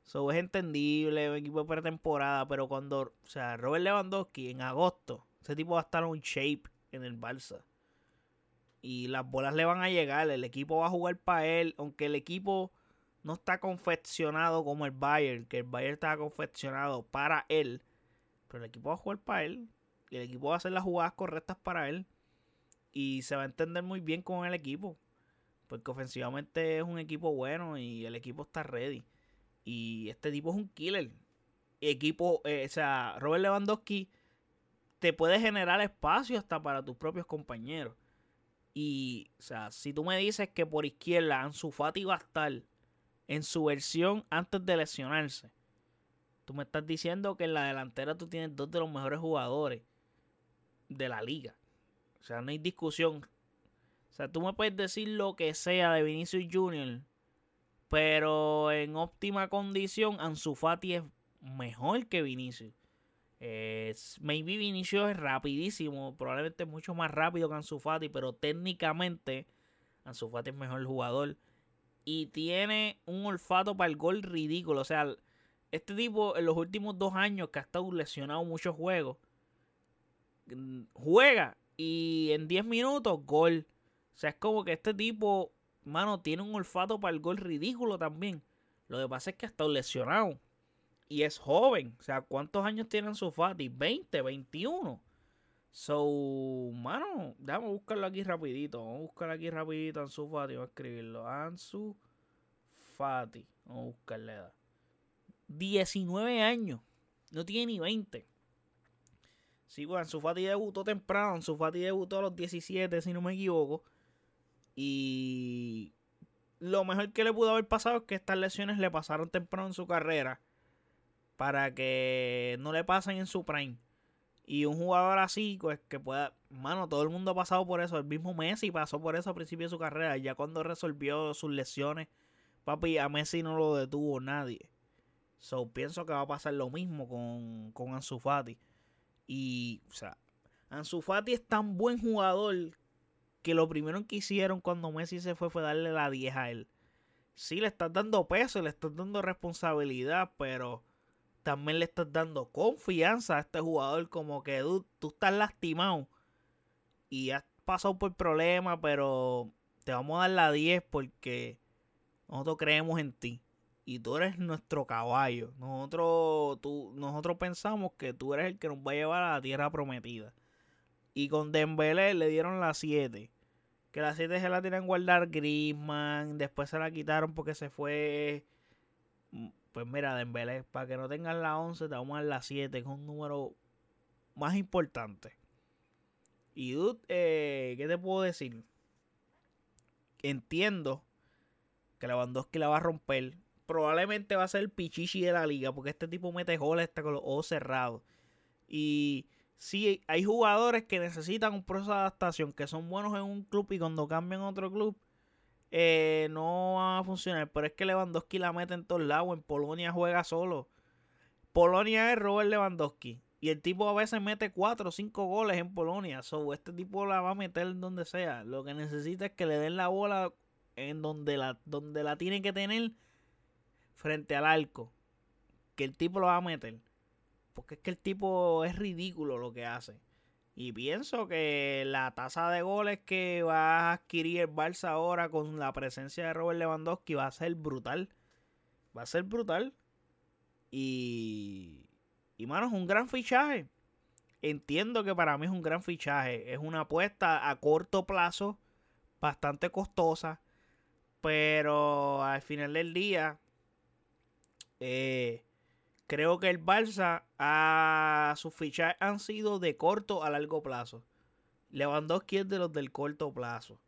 So es entendible, un equipo de pretemporada, pero cuando, o sea, Robert Lewandowski en agosto, ese tipo va a estar en shape en el Barça. Y las bolas le van a llegar, el equipo va a jugar para él, aunque el equipo no está confeccionado como el Bayern, que el Bayern está confeccionado para él, pero el equipo va a jugar para él, y el equipo va a hacer las jugadas correctas para él, y se va a entender muy bien con el equipo, porque ofensivamente es un equipo bueno y el equipo está ready. Y este tipo es un killer. Equipo, eh, o sea, Robert Lewandowski te puede generar espacio hasta para tus propios compañeros. Y, o sea, si tú me dices que por izquierda Ansu Fati va a estar en su versión antes de lesionarse, tú me estás diciendo que en la delantera tú tienes dos de los mejores jugadores de la liga. O sea, no hay discusión. O sea, tú me puedes decir lo que sea de Vinicius Jr., pero en óptima condición, Ansu Fati es mejor que Vinicius. maybe Vinicius es rapidísimo, probablemente mucho más rápido que Ansu Fati, pero técnicamente Ansu Fati es mejor jugador. Y tiene un olfato para el gol ridículo. O sea, este tipo en los últimos dos años que ha estado lesionado muchos juegos, juega y en 10 minutos gol. O sea, es como que este tipo mano, tiene un olfato para el gol ridículo también. Lo que pasa es que ha estado lesionado. Y es joven. O sea, ¿cuántos años tiene Ansu Fati? 20, 21. So, mano, déjame buscarlo aquí rapidito. Vamos a buscar aquí rapidito Ansu Fati. Voy a escribirlo. Ansu Fati. Vamos a buscarle edad. 19 años. No tiene ni 20. Sí, bueno, Ansu Fati debutó temprano. Ansu Fati debutó a los 17, si no me equivoco. Y lo mejor que le pudo haber pasado es que estas lesiones le pasaron temprano en su carrera para que no le pasen en su prime. Y un jugador así, pues que pueda. Mano, todo el mundo ha pasado por eso. El mismo Messi pasó por eso al principio de su carrera. Ya cuando resolvió sus lesiones, papi, a Messi no lo detuvo nadie. So pienso que va a pasar lo mismo con, con Ansu Fati. Y, o sea, Ansu Fati es tan buen jugador que lo primero que hicieron cuando Messi se fue fue darle la 10 a él. Sí, le estás dando peso, le estás dando responsabilidad, pero también le estás dando confianza a este jugador como que tú, estás lastimado y has pasado por problemas, pero te vamos a dar la 10 porque nosotros creemos en ti y tú eres nuestro caballo. Nosotros, tú, nosotros pensamos que tú eres el que nos va a llevar a la tierra prometida. Y con Dembélé le dieron la 7 que la 7 se la tienen guardar Grisman. Después se la quitaron porque se fue. Pues mira, Dembélé, para que no tengan la 11, te vamos a dar la 7, que es un número más importante. Y dude, eh, ¿qué te puedo decir? Entiendo que Lewandowski la va a romper. Probablemente va a ser el pichichi de la liga, porque este tipo mete goles está con los ojos cerrados. Y sí hay jugadores que necesitan un proceso de adaptación, que son buenos en un club y cuando cambian a otro club eh, no va a funcionar. Pero es que Lewandowski la mete en todos lados. En Polonia juega solo. Polonia es Robert Lewandowski. Y el tipo a veces mete 4 o 5 goles en Polonia. So, este tipo la va a meter donde sea. Lo que necesita es que le den la bola en donde la, donde la tiene que tener frente al arco. Que el tipo lo va a meter. Porque es que el tipo es ridículo lo que hace. Y pienso que la tasa de goles que va a adquirir el Barça ahora con la presencia de Robert Lewandowski va a ser brutal. Va a ser brutal. Y, y mano, es un gran fichaje. Entiendo que para mí es un gran fichaje. Es una apuesta a corto plazo, bastante costosa. Pero al final del día, eh, Creo que el Barça a sus fichajes han sido de corto a largo plazo. Lewandowski es de los del corto plazo.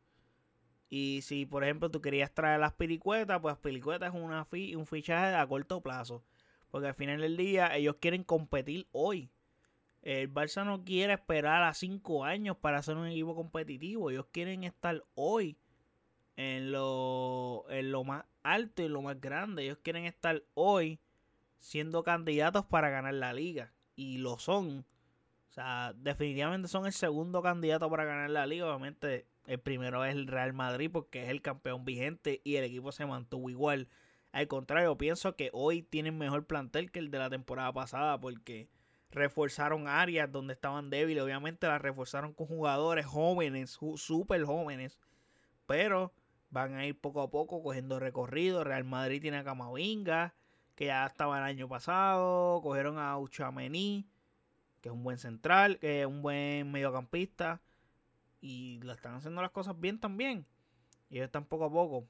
Y si, por ejemplo, tú querías traer las piricuetas, pues piricuetas es una un fichaje a corto plazo. Porque al final del día ellos quieren competir hoy. El Barça no quiere esperar a cinco años para ser un equipo competitivo. Ellos quieren estar hoy en lo, en lo más alto y lo más grande. Ellos quieren estar hoy siendo candidatos para ganar la liga. Y lo son. O sea, definitivamente son el segundo candidato para ganar la liga. Obviamente, el primero es el Real Madrid porque es el campeón vigente y el equipo se mantuvo igual. Al contrario, pienso que hoy tienen mejor plantel que el de la temporada pasada porque reforzaron áreas donde estaban débiles. Obviamente las reforzaron con jugadores jóvenes, súper jóvenes. Pero van a ir poco a poco cogiendo recorrido. Real Madrid tiene a Camavinga, que ya estaba el año pasado. Cogieron a Uchamení, que es un buen central, que es un buen mediocampista. Y la están haciendo las cosas bien también. Y ellos están poco a poco.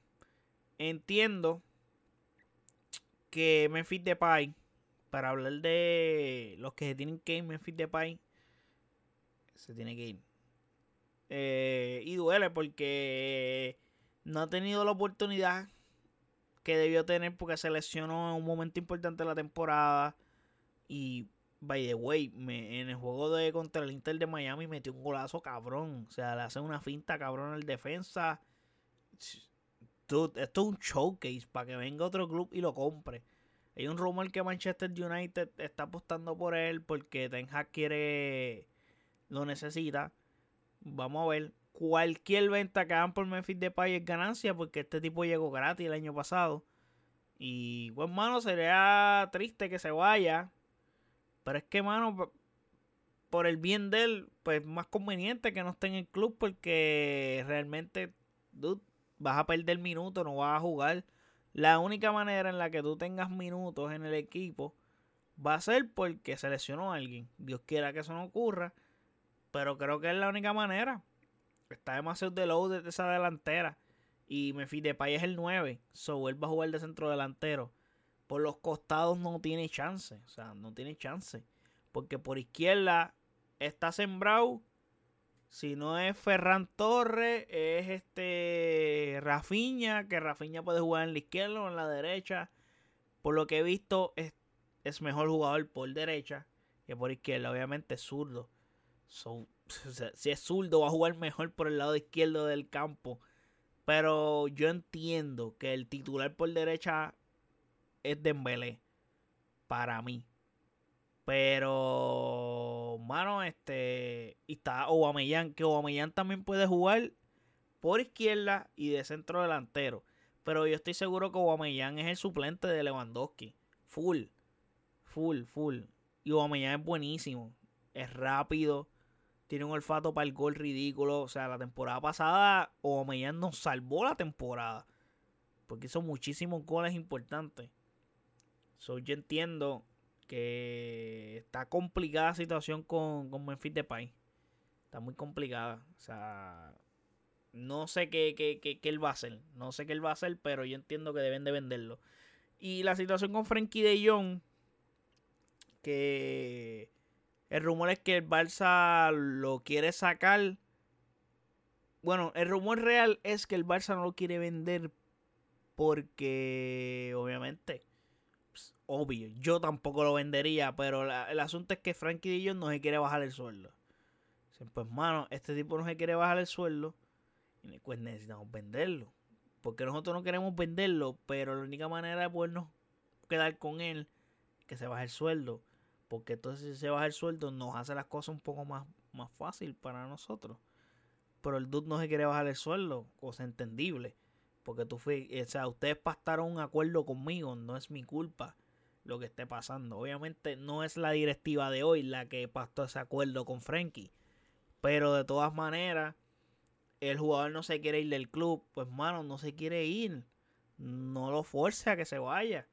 Entiendo que Memphis Depay para hablar de los que se tienen que ir Memphis Depay se tiene que ir eh, y duele porque no ha tenido la oportunidad que debió tener porque se lesionó en un momento importante de la temporada y by the way en el juego de contra el Inter de Miami metió un golazo cabrón o sea le hace una finta cabrón al defensa esto es un showcase para que venga otro club y lo compre hay un rumor que Manchester United está apostando por él porque Ten Hag quiere. lo necesita. Vamos a ver. Cualquier venta que hagan por Memphis Depay es ganancia porque este tipo llegó gratis el año pasado. Y, pues, mano, sería triste que se vaya. Pero es que, mano, por el bien de él, pues más conveniente que no esté en el club porque realmente, dude, vas a perder minutos, no vas a jugar. La única manera en la que tú tengas minutos en el equipo va a ser porque seleccionó a alguien. Dios quiera que eso no ocurra. Pero creo que es la única manera. Está demasiado de low de esa delantera. Y Memphis Depay es el 9. So va a jugar de centro delantero. Por los costados no tiene chance. O sea, no tiene chance. Porque por izquierda está sembrado si no es Ferran Torres, es este Rafiña, que Rafiña puede jugar en la izquierda o en la derecha. Por lo que he visto, es, es mejor jugador por derecha que por izquierda. Obviamente es zurdo. Si es zurdo, va a jugar mejor por el lado izquierdo del campo. Pero yo entiendo que el titular por derecha es Dembélé. Para mí. Pero, mano, este. Y está Aubameyang, que Aubameyang también puede jugar por izquierda y de centro delantero. Pero yo estoy seguro que Aubameyang es el suplente de Lewandowski. Full. Full, full. Y Aubameyang es buenísimo. Es rápido. Tiene un olfato para el gol ridículo. O sea, la temporada pasada Aubameyang nos salvó la temporada. Porque hizo muchísimos goles importantes. So, yo entiendo que está complicada la situación con, con Memphis Depay. Está muy complicada. O sea, no sé qué, qué, qué, qué, él va a hacer. No sé qué él va a hacer, pero yo entiendo que deben de venderlo. Y la situación con Frankie de Jong, que el rumor es que el Barça lo quiere sacar. Bueno, el rumor real es que el Barça no lo quiere vender porque obviamente obvio. Yo tampoco lo vendería, pero el asunto es que Frankie Dillon no se quiere bajar el sueldo. pues, mano, este tipo no se quiere bajar el sueldo. Y pues necesitamos venderlo. Porque nosotros no queremos venderlo, pero la única manera de podernos quedar con él es que se baje el sueldo. Porque entonces si se baja el sueldo nos hace las cosas un poco más, más fácil para nosotros. Pero el dude no se quiere bajar el sueldo, cosa entendible. Porque tú fui, o sea, ustedes pactaron un acuerdo conmigo, no es mi culpa lo que esté pasando. Obviamente no es la directiva de hoy la que pactó ese acuerdo con Frankie. Pero de todas maneras, el jugador no se quiere ir del club. Pues mano, no se quiere ir. No lo fuerce a que se vaya.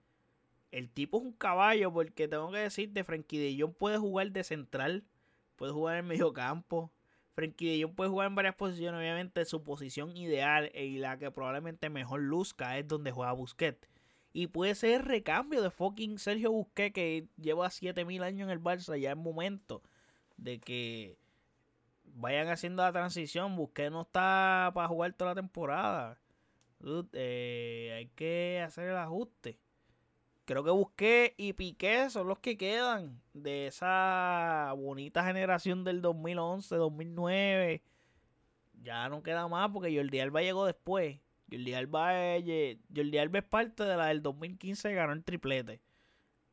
El tipo es un caballo porque tengo que decirte, Frankie de Jong puede jugar de central. Puede jugar en medio campo. Frankie de Jong puede jugar en varias posiciones. Obviamente su posición ideal y la que probablemente mejor luzca es donde juega Busquets. Y puede ser recambio de fucking Sergio Busquets que lleva 7000 años en el Barça. Ya es momento de que vayan haciendo la transición. Busquets no está para jugar toda la temporada. Eh, hay que hacer el ajuste. Creo que Busquets y Piqué son los que quedan de esa bonita generación del 2011, 2009. Ya no queda más porque Jordi Alba llegó después. Jordi Alba, es, Jordi Alba es parte de la del 2015 que ganó el triplete.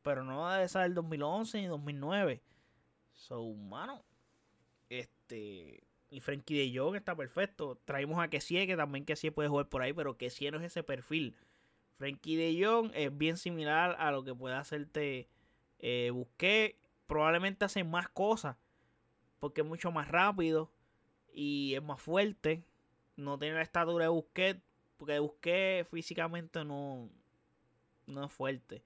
Pero no de esa del 2011 ni 2009. So, mano, Este. Y Frankie de Jong está perfecto. Traemos a Kessie, que también Kessie puede jugar por ahí, pero Kessie no es ese perfil. Frankie de Jong es bien similar a lo que puede hacerte eh, Busqué. Probablemente hace más cosas, porque es mucho más rápido y es más fuerte. No tiene la estatura de Busquets, porque Busquets físicamente no, no es fuerte,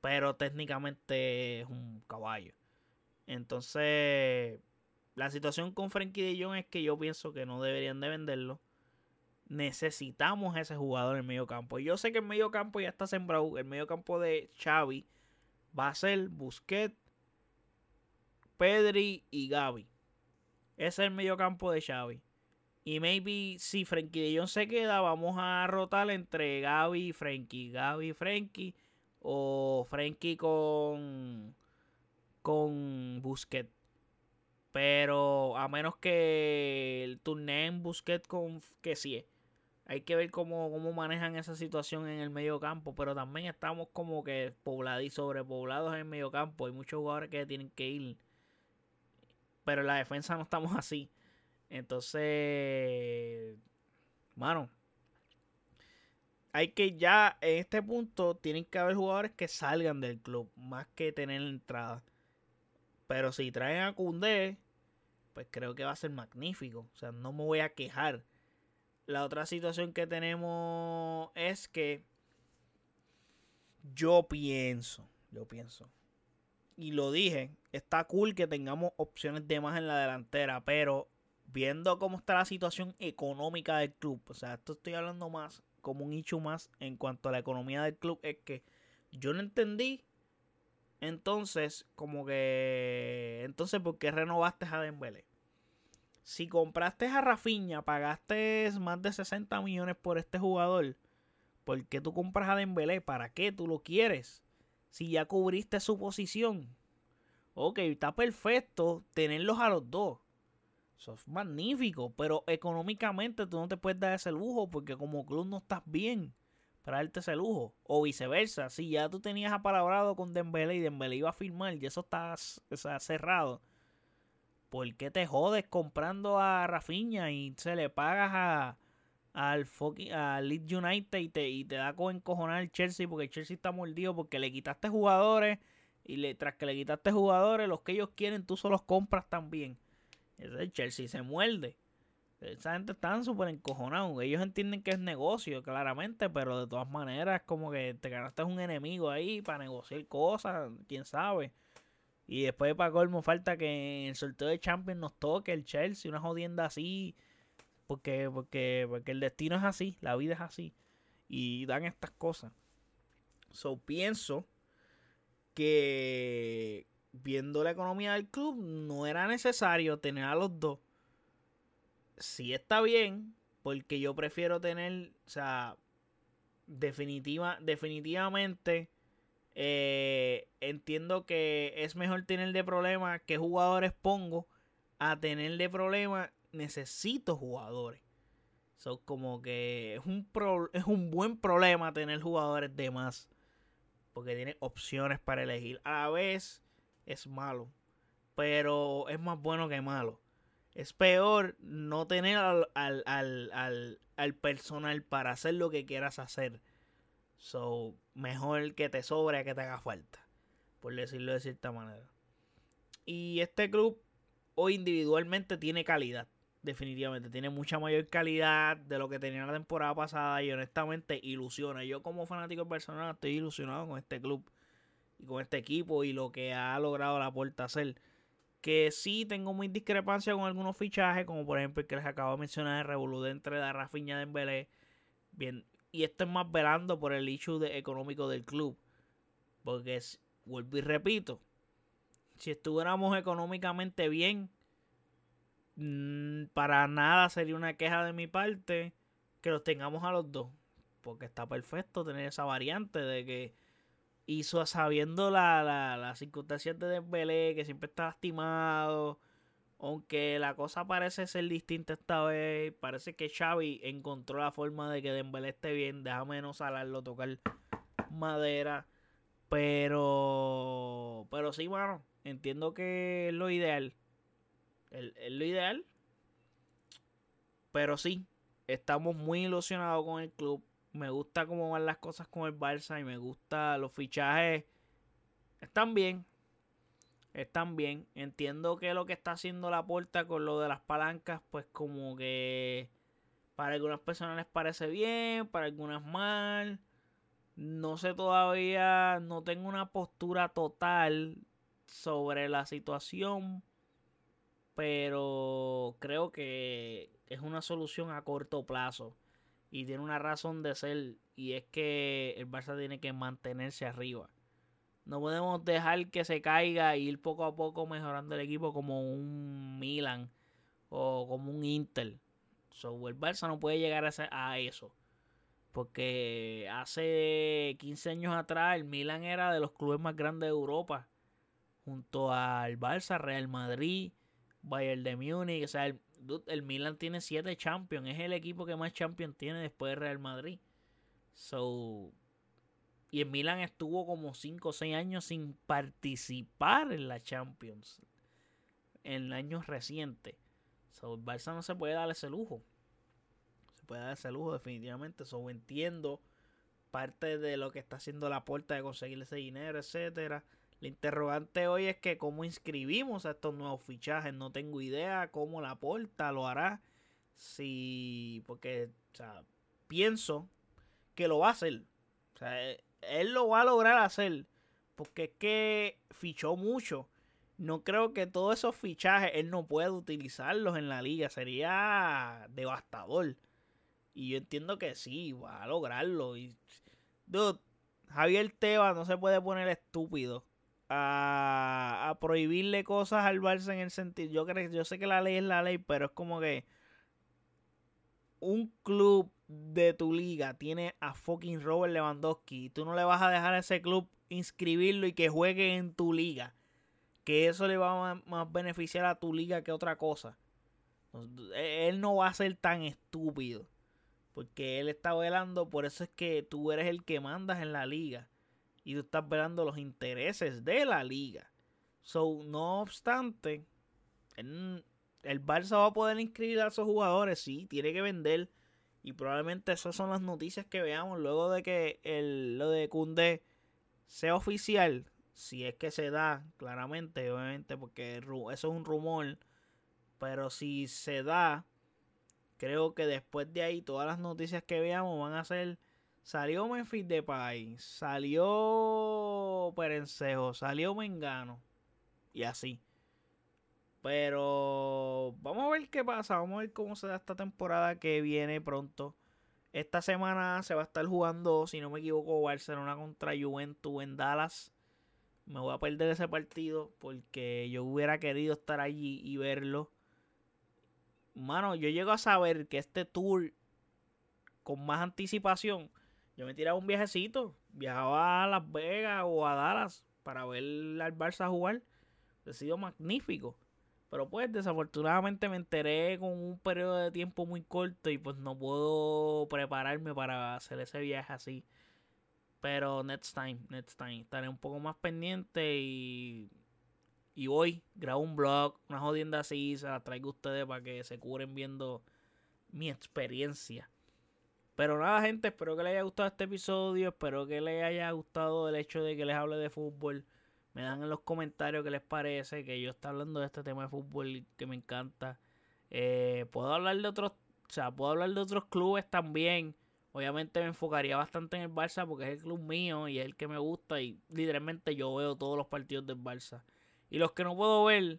pero técnicamente es un caballo. Entonces, la situación con Frankie de Jong es que yo pienso que no deberían de venderlo. Necesitamos ese jugador en el medio campo. Yo sé que el medio campo ya está sembrado. El medio campo de Xavi va a ser Busquets, Pedri y Gaby. Ese es el medio campo de Xavi. Y maybe si Frankie de Jong se queda, vamos a rotar entre Gaby y Frankie. Gaby y Frankie. O Frankie con. con Busquets. Pero a menos que el turné en Busquets con que sí. Hay que ver cómo, cómo manejan esa situación en el medio campo. Pero también estamos como que poblados sobrepoblados en el medio campo. Hay muchos jugadores que tienen que ir. Pero en la defensa no estamos así. Entonces, mano, hay que ya en este punto tienen que haber jugadores que salgan del club más que tener entrada. Pero si traen a Cundé, pues creo que va a ser magnífico. O sea, no me voy a quejar. La otra situación que tenemos es que yo pienso, yo pienso, y lo dije, está cool que tengamos opciones de más en la delantera, pero viendo cómo está la situación económica del club, o sea, esto estoy hablando más como un hecho más en cuanto a la economía del club, es que yo no entendí. Entonces, como que. Entonces, ¿por qué renovaste a Dembélé? Si compraste a Rafinha, pagaste más de 60 millones por este jugador. ¿Por qué tú compras a Dembélé? ¿Para qué tú lo quieres? Si ya cubriste su posición. Ok, está perfecto tenerlos a los dos. Eso es magnífico, pero económicamente tú no te puedes dar ese lujo porque como club no estás bien para darte ese lujo. O viceversa, si ya tú tenías apalabrado con Dembélé y Dembélé iba a firmar y eso está, cerrado. ¿Por qué te jodes comprando a Rafinha y se le pagas a al a Leeds United y te, y te da con encojonar el Chelsea porque el Chelsea está mordido porque le quitaste jugadores y le, tras que le quitaste jugadores, los que ellos quieren tú solo los compras también. El Chelsea se muerde. Esa gente está súper encojonados. Ellos entienden que es negocio, claramente, pero de todas maneras, como que te ganaste un enemigo ahí para negociar cosas, quién sabe. Y después, para colmo, falta que en el sorteo de Champions nos toque el Chelsea, una jodienda así. Porque, porque, porque el destino es así, la vida es así. Y dan estas cosas. So pienso que, viendo la economía del club, no era necesario tener a los dos. Sí está bien, porque yo prefiero tener, o sea, definitiva, definitivamente eh, entiendo que es mejor tener de problema que jugadores pongo a tener de problema necesito jugadores. So, como que es un, es un buen problema tener jugadores de más. Porque tiene opciones para elegir. A la vez, es malo. Pero es más bueno que malo. Es peor no tener al, al, personal para hacer lo que quieras hacer. So, mejor que te sobre que te haga falta. Por decirlo de cierta manera. Y este club hoy individualmente tiene calidad. Definitivamente. Tiene mucha mayor calidad de lo que tenía la temporada pasada. Y honestamente ilusiona. Yo como fanático personal estoy ilusionado con este club y con este equipo y lo que ha logrado la puerta hacer. Que sí tengo muy discrepancia con algunos fichajes, como por ejemplo el que les acabo de mencionar, el revolú entre la Rafinha de Embelé. Bien, y esto es más velando por el issue económico del club. Porque, es, vuelvo y repito, si estuviéramos económicamente bien, mm, para nada sería una queja de mi parte que los tengamos a los dos. Porque está perfecto tener esa variante de que hizo sabiendo la, la, las circunstancias de Dembélé, que siempre está lastimado. Aunque la cosa parece ser distinta esta vez, parece que Xavi encontró la forma de que Dembélé esté bien. Déjame no salarlo, tocar madera. Pero, pero sí, mano, entiendo que es lo ideal. es lo ideal. Pero sí, estamos muy ilusionados con el club. Me gusta cómo van las cosas con el Barça y me gusta los fichajes. Están bien. Están bien. Entiendo que lo que está haciendo la puerta con lo de las palancas, pues como que para algunas personas les parece bien, para algunas mal. No sé todavía, no tengo una postura total sobre la situación, pero creo que es una solución a corto plazo y tiene una razón de ser y es que el Barça tiene que mantenerse arriba. No podemos dejar que se caiga e ir poco a poco mejorando el equipo como un Milan o como un Inter. So, el Barça no puede llegar a eso. Porque hace 15 años atrás el Milan era de los clubes más grandes de Europa. Junto al Barça, Real Madrid, Bayern de Múnich. O sea, el, el Milan tiene 7 Champions. Es el equipo que más Champions tiene después de Real Madrid. So, y el Milan estuvo como 5 o 6 años sin participar en la Champions. En años recientes. So, el Barça no se puede dar ese lujo. Se puede dar ese lujo definitivamente. So, entiendo parte de lo que está haciendo la puerta de conseguir ese dinero, etcétera. La interrogante hoy es que cómo inscribimos a estos nuevos fichajes. No tengo idea cómo la puerta lo hará. Si, porque, o sea, pienso que lo va a hacer. O sea, él lo va a lograr hacer. Porque es que fichó mucho no creo que todos esos fichajes él no pueda utilizarlos en la liga. Sería devastador. Y yo entiendo que sí, va a lograrlo. Y, dude, Javier Tebas no se puede poner estúpido a, a, prohibirle cosas al Barça en el sentido. Yo, creo, yo sé que la ley es la ley, pero es como que un club de tu liga tiene a fucking Robert Lewandowski y tú no le vas a dejar a ese club inscribirlo y que juegue en tu liga que eso le va a más beneficiar a tu liga que otra cosa. E, él no va a ser tan estúpido. Porque él está velando, por eso es que tú eres el que mandas en la liga. Y tú estás velando los intereses de la liga. So, no obstante, el, Barça va a poder inscribir a esos jugadores, sí, tiene que vender. Y probablemente esas son las noticias que veamos luego de que el, lo de Kunde sea oficial si es que se da, claramente, obviamente, porque eso es un rumor, pero si se da, creo que después de ahí todas las noticias que veamos van a ser, salió Memphis Depay, salió Perencejo, salió Mengano, y así. Pero vamos a ver qué pasa, vamos a ver cómo se da esta temporada que viene pronto. Esta semana se va a estar jugando, si no me equivoco, Barcelona contra Juventus en Dallas me voy a perder ese partido porque yo hubiera querido estar allí y verlo. Mano, yo llego a saber que este tour con más anticipación, yo me tiraba un viajecito, viajaba a Las Vegas o a Dallas para ver al Barça jugar. Ha sido magnífico. Pero pues desafortunadamente me enteré con un periodo de tiempo muy corto y pues no puedo prepararme para hacer ese viaje así. Pero next time, next time. Estaré un poco más pendiente y. Y hoy grabo un blog, una jodienda así, se la traigo a ustedes para que se cubren viendo mi experiencia. Pero nada, gente, espero que les haya gustado este episodio. Espero que les haya gustado el hecho de que les hable de fútbol. Me dan en los comentarios qué les parece, que yo esté hablando de este tema de fútbol que me encanta. Eh, puedo hablar de otros, o sea, puedo hablar de otros clubes también. Obviamente me enfocaría bastante en el Barça porque es el club mío y es el que me gusta y literalmente yo veo todos los partidos del Barça. Y los que no puedo ver,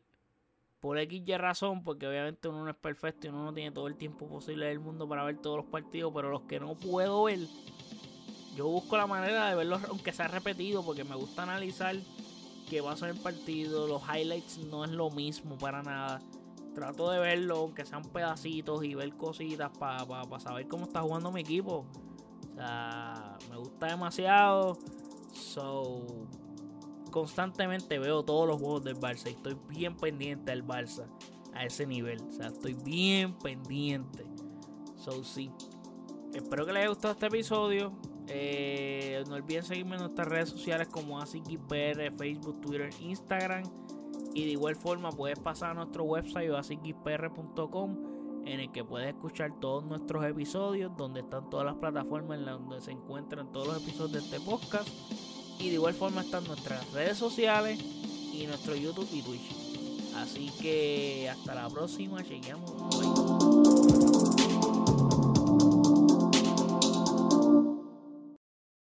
por X razón, porque obviamente uno no es perfecto y uno no tiene todo el tiempo posible del mundo para ver todos los partidos, pero los que no puedo ver, yo busco la manera de verlos aunque sea repetido porque me gusta analizar qué va a ser el partido, los highlights no es lo mismo para nada trato de verlo, aunque sean pedacitos y ver cositas para saber cómo está jugando mi equipo. O sea, me gusta demasiado. So, constantemente veo todos los juegos del Barça y estoy bien pendiente del Barça a ese nivel. O sea, estoy bien pendiente. So, sí. Espero que les haya gustado este episodio. Eh, no olviden seguirme en nuestras redes sociales como AsiKipR, Facebook, Twitter, Instagram. Y de igual forma puedes pasar a nuestro website oasisgeekpr.com en el que puedes escuchar todos nuestros episodios, donde están todas las plataformas en donde se encuentran todos los episodios de este podcast. Y de igual forma están nuestras redes sociales y nuestro YouTube y Twitch. Así que hasta la próxima, chequeamos.